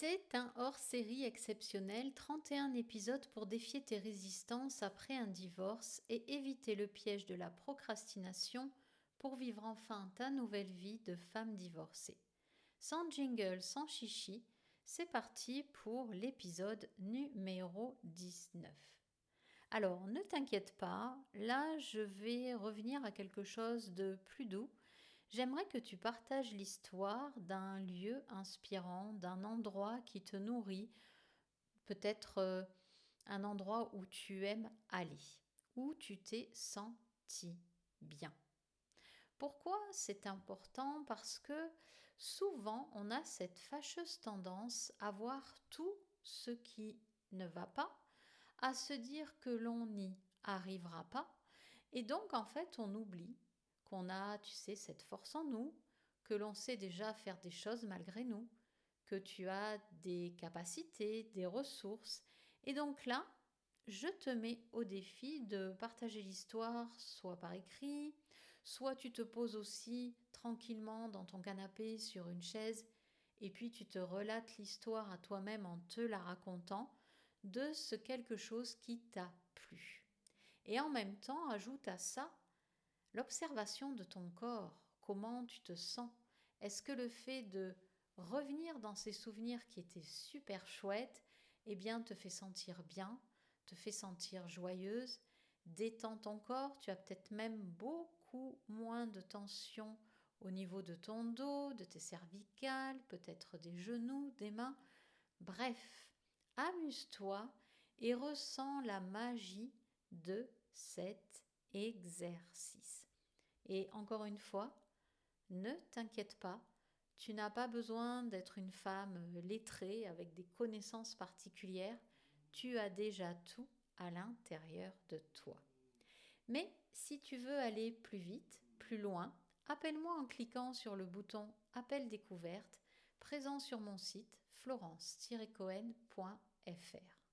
C'est un hors-série exceptionnel, 31 épisodes pour défier tes résistances après un divorce et éviter le piège de la procrastination pour vivre enfin ta nouvelle vie de femme divorcée. Sans jingle, sans chichi, c'est parti pour l'épisode numéro 19. Alors, ne t'inquiète pas, là je vais revenir à quelque chose de plus doux J'aimerais que tu partages l'histoire d'un lieu inspirant, d'un endroit qui te nourrit, peut-être euh, un endroit où tu aimes aller, où tu t'es senti bien. Pourquoi c'est important? Parce que souvent on a cette fâcheuse tendance à voir tout ce qui ne va pas, à se dire que l'on n'y arrivera pas, et donc en fait on oublie qu'on a, tu sais, cette force en nous, que l'on sait déjà faire des choses malgré nous, que tu as des capacités, des ressources. Et donc là, je te mets au défi de partager l'histoire, soit par écrit, soit tu te poses aussi tranquillement dans ton canapé sur une chaise, et puis tu te relates l'histoire à toi-même en te la racontant de ce quelque chose qui t'a plu. Et en même temps, ajoute à ça L'observation de ton corps, comment tu te sens, est-ce que le fait de revenir dans ces souvenirs qui étaient super chouettes, eh bien te fait sentir bien, te fait sentir joyeuse, détend ton corps, tu as peut-être même beaucoup moins de tension au niveau de ton dos, de tes cervicales, peut-être des genoux, des mains. Bref, amuse-toi et ressens la magie de cet exercice. Et encore une fois, ne t'inquiète pas, tu n'as pas besoin d'être une femme lettrée avec des connaissances particulières, tu as déjà tout à l'intérieur de toi. Mais si tu veux aller plus vite, plus loin, appelle-moi en cliquant sur le bouton Appel découverte présent sur mon site florence-cohen.fr.